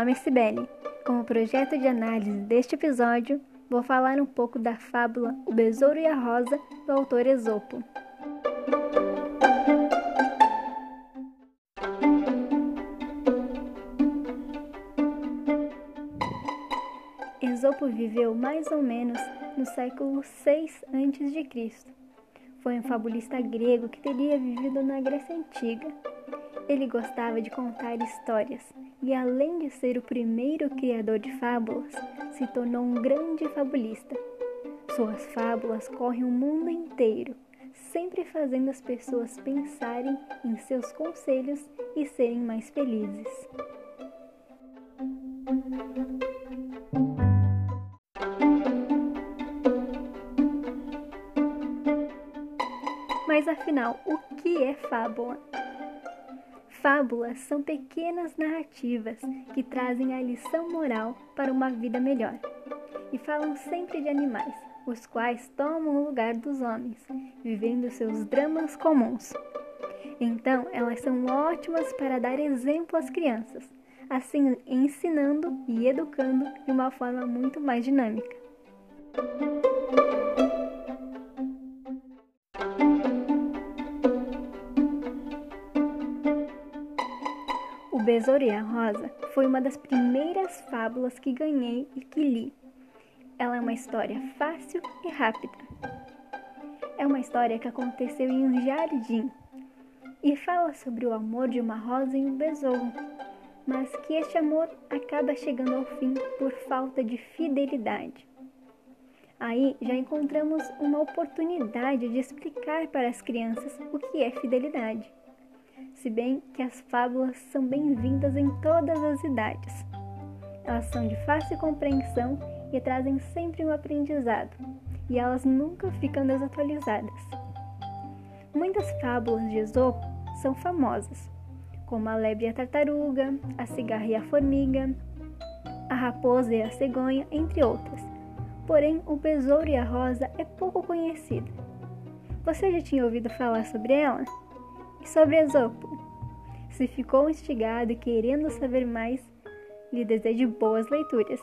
nome é Sibeli. Como projeto de análise deste episódio, vou falar um pouco da fábula O Besouro e a Rosa, do autor Esopo. Esopo viveu mais ou menos no século 6 a.C. Foi um fabulista grego que teria vivido na Grécia Antiga. Ele gostava de contar histórias e, além de ser o primeiro criador de fábulas, se tornou um grande fabulista. Suas fábulas correm o mundo inteiro, sempre fazendo as pessoas pensarem em seus conselhos e serem mais felizes. Mas afinal, o que é fábula? Fábulas são pequenas narrativas que trazem a lição moral para uma vida melhor e falam sempre de animais, os quais tomam o lugar dos homens, vivendo seus dramas comuns. Então, elas são ótimas para dar exemplo às crianças, assim ensinando e educando de uma forma muito mais dinâmica. O a Rosa foi uma das primeiras fábulas que ganhei e que li. Ela é uma história fácil e rápida. É uma história que aconteceu em um jardim e fala sobre o amor de uma rosa e um besouro, mas que este amor acaba chegando ao fim por falta de fidelidade. Aí já encontramos uma oportunidade de explicar para as crianças o que é fidelidade se bem que as fábulas são bem-vindas em todas as idades. Elas são de fácil compreensão e trazem sempre um aprendizado, e elas nunca ficam desatualizadas. Muitas fábulas de Esopo são famosas, como a lebre e a tartaruga, a cigarra e a formiga, a raposa e a cegonha, entre outras. Porém, o besouro e a rosa é pouco conhecida. Você já tinha ouvido falar sobre ela? E sobre Esopo? Se ficou instigado e querendo saber mais, lhe desejo boas leituras.